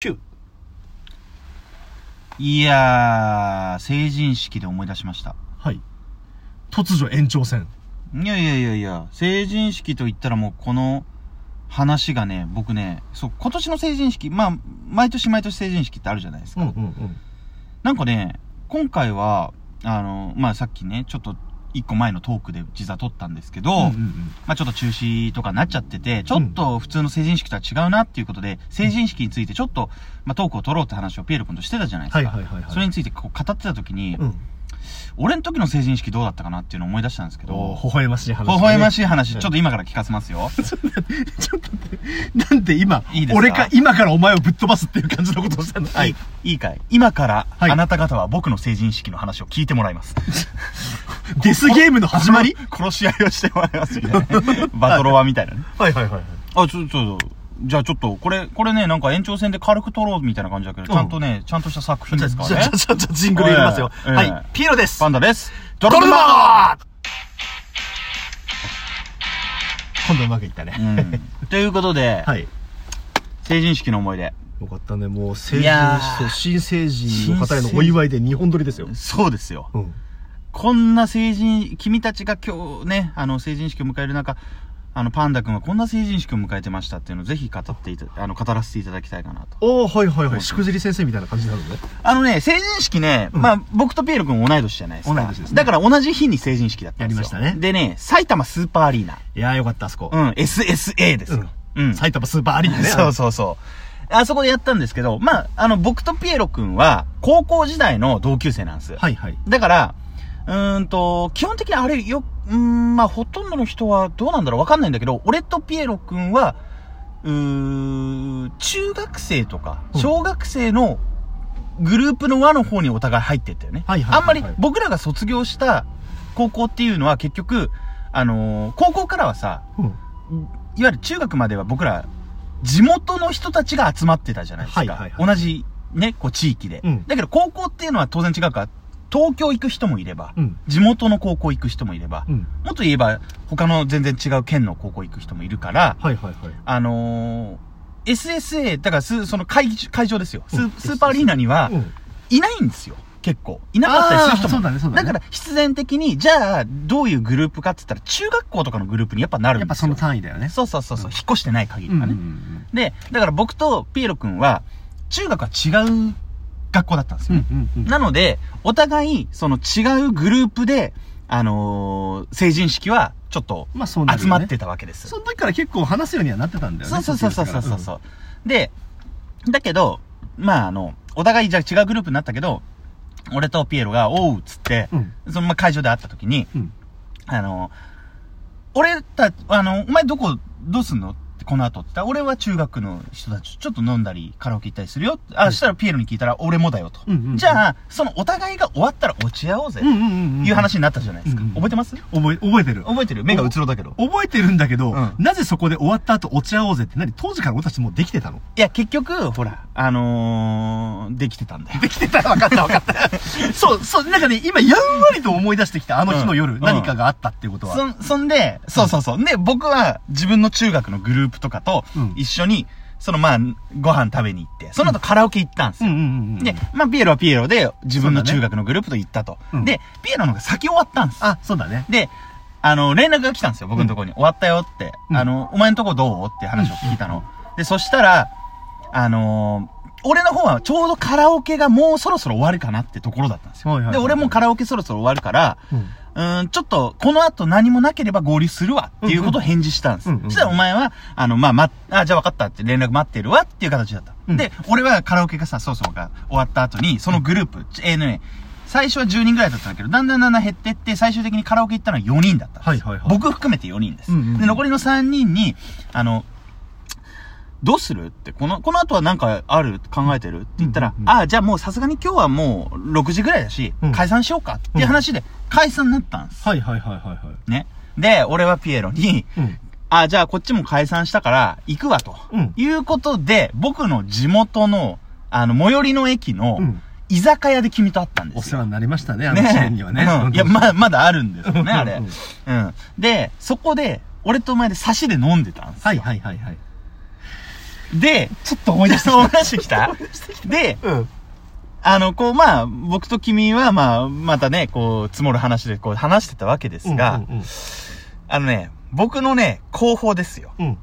9。いやー、成人式で思い出しました。はい。突如延長戦。いやいやいやいや、成人式と言ったらもうこの話がね、僕ね、そう、今年の成人式、まあ、毎年毎年成人式ってあるじゃないですか。うんうん。なんかね、今回は、あの、まあさっきね、ちょっと一個前のトークで実は撮ったんですけど、うんうんまあちょっと中止とかになっちゃってて、ちょっと普通の成人式とは違うなっていうことで、成人式についてちょっと、まあトークを取ろうって話をピエール君としてたじゃないですか。はいはいはいはい。それについてこう語ってた時に、うん。俺の時の成人式どうだったかなっていうのを思い出したんですけおど、微笑ましい話、微笑ましい。い話、うんちょっと今から聞かせますよ。ちょっと待って、なんで今、いいですか？俺か、今からお前をぶっ飛ばすっていう感じのことをしたの？いい。いいかい？今から、はいあなた方は僕の成人式の話を聞いてもらいます。デスゲームの始まり？殺し 合いをしてもらいますみたいな。バトロワみたいなね。はいはいはいはい。あ、ちょ、ちょ、じゃあちょっと、これ、これね、なんか延長戦で軽く撮ろうみたいな感じだけど、ちゃんとね、ちゃんとした作品ですからねじゃあ、。じゃあ、じゃあ、ジングル入れますよ。ええはい。ピエロです。パンダです。ドドルロルママー今度うまくいったね。うん。ということで、はい。成人式の思い出。よかったね。もう、成人式、ー新成人の方へのお祝いで日本撮りですよ。そうですよ。うん。こんな成人、君たちが今日ね、あの、成人式を迎える中、あの、パンダ君はこんな成人式を迎えてましたっていうのをぜひ語っていた、あの、語らせていただきたいかなと。おー、はいはいはい。しくじり先生みたいな感じなのね。あのね、成人式ね、うんまあ、僕とピエール君同い年じゃないですか。同い年ですねだから同じ日に成人式だったんですよ。やりましたねでね、埼玉スーパーアリーナ。いやーよかった、あそこ。うん、SSA ですよ。うん。埼玉スーパーアリーナね。そうそうそう。あそこでやったんですけど、まあ、あの、僕とピエロ君は、高校時代の同級生なんです。はいはい。だから、うーんと、基本的にあれよ、うーん、まあ、ほとんどの人はどうなんだろうわかんないんだけど、俺とピエロ君は、うー、中学生とか、うん小学生のグループの輪の方にお互い入ってったよね。はいはいはいはいあんまり僕らが卒業した高校っていうのは結局、あのー高校からはさ、うん。いわゆる中学までは僕ら、地元の人たちが集まってたじゃないですか。はいはいはい同じ、ね、こう地域で、うんだけど高校っていうのは当然違うから、東京行く人もいれば、うん。地元の高校行く人もいれば、うん。もっと言えば、他の全然違う県の高校行く人もいるから、はいはいはい。あのー、SSA、だからす、その会議会場ですよ。ス,、うんスーパーアリーナには、うん。いないんですよ。結構。いなかったりする人も。そうだねそうだねから、必然的に、じゃあ、どういうグループかって言ったら、中学校とかのグループにやっぱなるんですよ。やっぱその単位だよね。そうそうそうそう、うん引っ越してない限りうん。はね。うんで、だから僕とピエロ君は、中学は違う学校だったんですよ。うんうん。なので、お互い、その違うグループで、あのー成人式は、ちょっと、集まってたわけです。その時から結構話すようにはなってたんだよね。そうそうそうそうそうそう。で、だけど、まああの、お互いじゃあ違うグループになったけど、俺とピエロが、おうっつって、うん。そのまま会場で会った時に、うん。あの、俺た、あの、お前どこ、どうすんのこの後って俺は中学の人たちとちょっと飲んだり、カラオケ行ったりするよ。あ、うんしたらピエロに聞いたら、俺もだよと。うんうんうんじゃあ、そのお互いが終わったら落ち合おうぜ。いう話になったじゃないですか。うんうん覚えてます？覚え、覚えてる。覚えてる目がうつろだけど。覚えてるんだけど、うんなぜそこで終わった後落ち合おうぜって何当時から俺たちもうできてたの？いや、結局、ほら、あのー、できてたんだよ。できてた分かった分かった。そう、そう、なんかね、今やんわりと思い出してきたあの日の夜、うん何かがあったっていうことは。そん、そんで、そうそうそう。で、僕は自分の中学のグループとかとうん一緒に、そのまあ、ご飯食べに行って、その後カラオケ行ったんですよ。うんうんうんうん。で、まあ、ピエロはピエロで自分の中学のグループと行ったと。うんで、ピエロの方が先終わったんです。あ、そうだね。で、あの、連絡が来たんですよ、僕のところに。終わったよって。うんあの、お前のとこどう？って話を聞いたの。で、そしたら、あのー俺の方はちょうどカラオケがもうそろそろ終わるかなってところだったんですよ。で、俺もカラオケそろそろ終わるから、うん。うーん、ちょっと、この後何もなければ合流するわっていうことを返事したんです。うんうんそしたらお前は、あの、まあ、ま、あ、じゃあ分かったって連絡待ってるわっていう形だった。うんで、俺はカラオケがさ、そうそうが終わった後に、そのグループ、ちえーね、最初は10人ぐらいだったんだけど、だんだんだんだん減ってって、最終的にカラオケ行ったのは4人だったんです。はいはいはい僕含めて4人です。うんうんうんで、残りの3人に、あの、どうするって、この、この後はなんかある考えてるって言ったら、うんうんうんああ、じゃあもうさすがに今日はもう6時ぐらいだし、うん解散しようかっていう話で解散になったんです。はいはいはいはいはい。ね。で、俺はピエロに、うん。あ、じゃあこっちも解散したから行くわと。うんいうことで、僕の地元の、あの、最寄りの駅のう、ん。居酒屋で君と会ったんですよ。お世話になりましたね、あの試練にはね。うんいや、ま、まだあるんですよね、あれ。うんうん。で、そこで、俺とお前で差しで飲んでたんですよ。はいはいはいはい。で、ちょっと思い出してき 思い出してきたで、た。うん。あの、こう、まあ、僕と君は、まあ、またね、こう、積もる話で、こう、話してたわけですが、うんあのね、僕のね、後方ですよ。うんうん。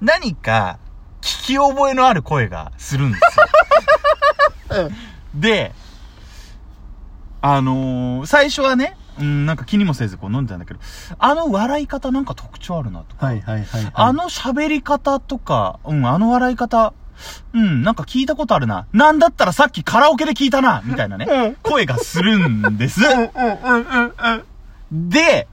何か、聞き覚えのある声がするんですよ。で、あのー最初はね、うん、なんか気にもせずこう飲んでたんだけど、あの笑い方なんか特徴あるなとか、はいはいはい。あの喋り方とか、うん、あの笑い方、うん、なんか聞いたことあるな。なんだったらさっきカラオケで聞いたな、みたいなね、うん声がするんです。うんうんうんうんうん。で、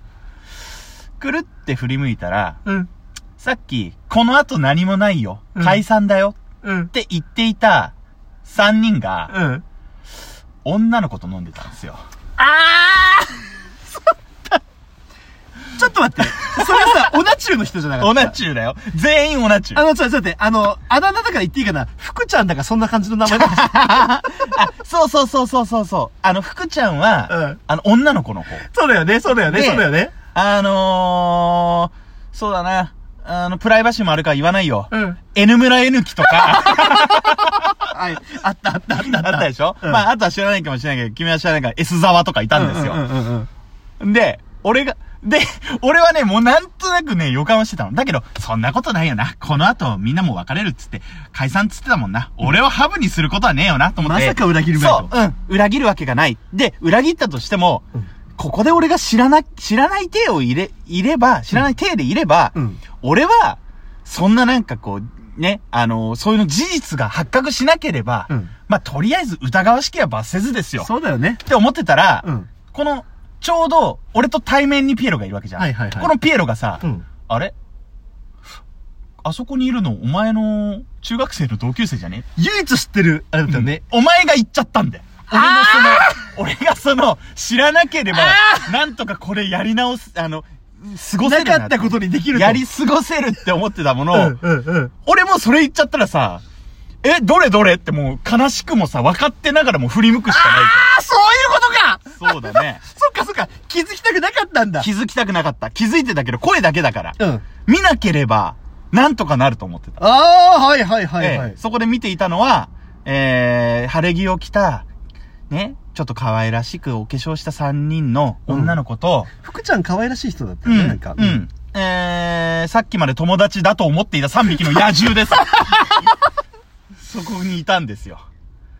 くるって振り向いたら、うん。さっき、この後何もないよ。うん解散だよ。うん。って言っていた3人が、うん。女の子と飲んでたんですよ。あーそったちょっと待って。それはさ、オナチューの人じゃなかった？オナチューだよ。全員オナチュー。あの、ちょっと待って、あの、あだ名だから言っていいかな？福ちゃんだからそんな感じの名前だそうそうそうそうそうそう。あの、福ちゃんは、うんあの、女の子の方。そうだよね、そうだよね、でそうだよね。あのー、そうだな。あの、プライバシーもあるから言わないよ。うん。N 村 N 木とか、はい。あったあったあったあったでしょ、うんまあ、あとは知らないかもしれないけど、君は知らないから S 沢とかいたんですよ。うんうんうんうん。で、俺が、で、俺はね、もうなんとなくね、予感はしてたの。だけど、そんなことないよな。この後、みんなも別れるっつって、解散っつってたもんな。俺をハブにすることはねえよな、と思って。まさか裏切るまいとそう、うん。裏切るわけがない。で、裏切ったとしても、うんここで俺が知らな、知らない体を入れ、いれば、知らない体でいれば、うん俺は、そんななんかこう、ね、あのそういうの事実が発覚しなければ、うんまあ、とりあえず疑わしきは罰せずですよ。そうだよね。って思ってたら、うん。この、ちょうど、俺と対面にピエロがいるわけじゃん。はいはいはいこのピエロがさ、うん。あれ？あそこにいるの、お前の中学生の同級生じゃね？唯一知ってる、あれだよね。お前が言っちゃったんだよ。俺のその、俺がその、知らなければ、なんとかこれやり直す、あの、過ごせるなかったことにできると。やり過ごせるって思ってたものを、うんうんうん。俺もそれ言っちゃったらさ、え、どれどれってもう悲しくもさ、分かってながらも振り向くしかあ、そういうことか。そうだね。そっかそっか。気づきたくなかったんだ。気づきたくなかった。気づいてたけど、声だけだから。うん。見なければ、なんとかなると思ってた。ああ、はいはいはいはいええ。そこで見ていたのは、えー、晴れ着を着た、ね、ちょっと可愛らしくお化粧した3人の女の子と、福ちゃん可愛らしい人だったよね、うん、なんか。うん。えー、さっきまで友達だと思っていた3匹の野獣です。そこにいたんですよ。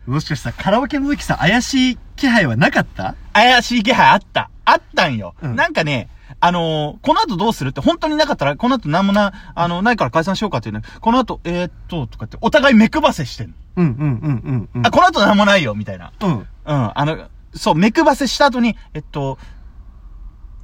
もしかしたらカラオケの時さ、怪しい気配はなかった？怪しい気配あった。あったんよ。うんなんかね、あのーこの後どうするって本当になかったら、この後なんもな、あの、ないから解散しようかっていうね、この後、えー、っと、とかって、お互い目配せしてんの。うんうんうんうんうん。あ、この後なんもないよ、みたいな。うん。うん。あの、そう、目配せした後に、えっと、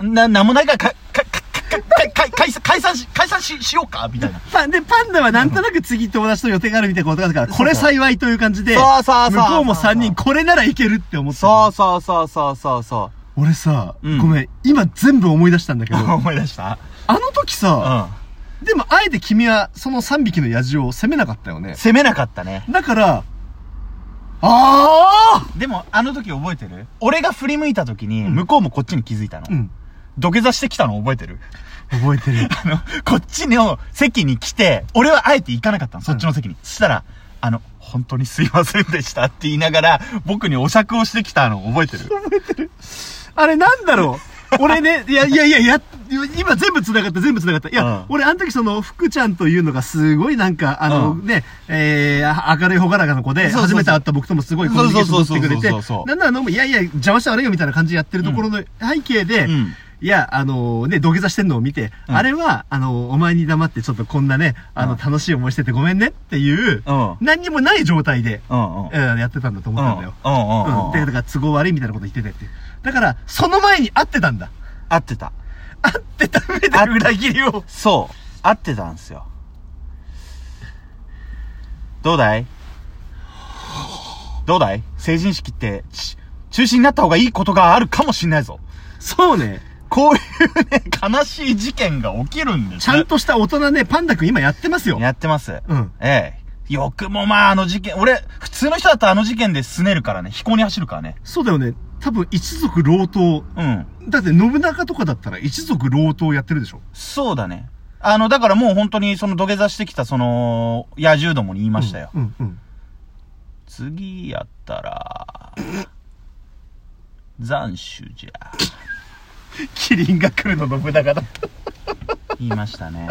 な、なんもないから、か、か、か、か、か、か、解散、解散し、解散し、しようかみたいな。パで、パンダはなんとなく次友達と予定があるみたいなことがあるから、これ幸いという感じで、そうそうそう向こうも3人これならいけるって思ってたそうそうそうそうそうそ俺さ、うんごめん、今全部思い出したんだけど、う。思い出した？あの時うさ、ん。でもあえて君はその3匹の野獣を攻めなかったよね。攻めなかったね。だから、ああでも、あの時覚えてる？俺が振り向いた時に、うん向こうもこっちに気づいたの。うん。土下座してきたの覚えてる？覚えてる。あの、こっちの席に来て、俺はあえて行かなかったの、そっちの席に。そしたら、あの、本当にすいませんでしたって言いながら、僕にお酌をしてきたの覚えてるあれなんだろう？俺ね、いやいやいや、や、今全部繋がった、全部繋がった。いや、うん。俺あの時その、福ちゃんというのがすごいなんか、あの、うん。ね、えー、明るいほがらかな子で、初めて会った僕ともすごいコミュニケーション取ってくれて。なんなら飲む、いやいや、邪魔して悪いよみたいな感じでやってるところの背景で、うんいや、あのね、土下座してんのを見て、うんあれは、あの、お前に黙ってちょっとこんなね、あの、うん楽しい思いしててごめんねっていう、うん。何にもない状態で、うんうん。えーやってたんだと思ったんだよ。うんうんうん。うん。で、だから都合悪いみたいなこと言っててって。だから、その前に会ってたんだ。合ってた。会ってた上で裏切りを。そう。合ってたんですよ。どうだい？どうだい？成人式って、ち中止になった方がいいことがあるかもしんないぞ。そうね。こういうね、悲しい事件が起きるんですちゃんとした大人ね、パンダ君今やってますよ。やってます。うん。ええ。よくもまああの事件、俺、普通の人だったらあの事件で拗ねるからね、飛行に走るからね。そうだよね。多分一族老党。うん。だって信長とかだったら一族老党やってるでしょ。そうだね。あの、だからもう本当にその土下座してきたその、野獣どもに言いましたよ。うん、うん、次やったら、斬首じゃ。キリンが来るの信長だった言いましたね。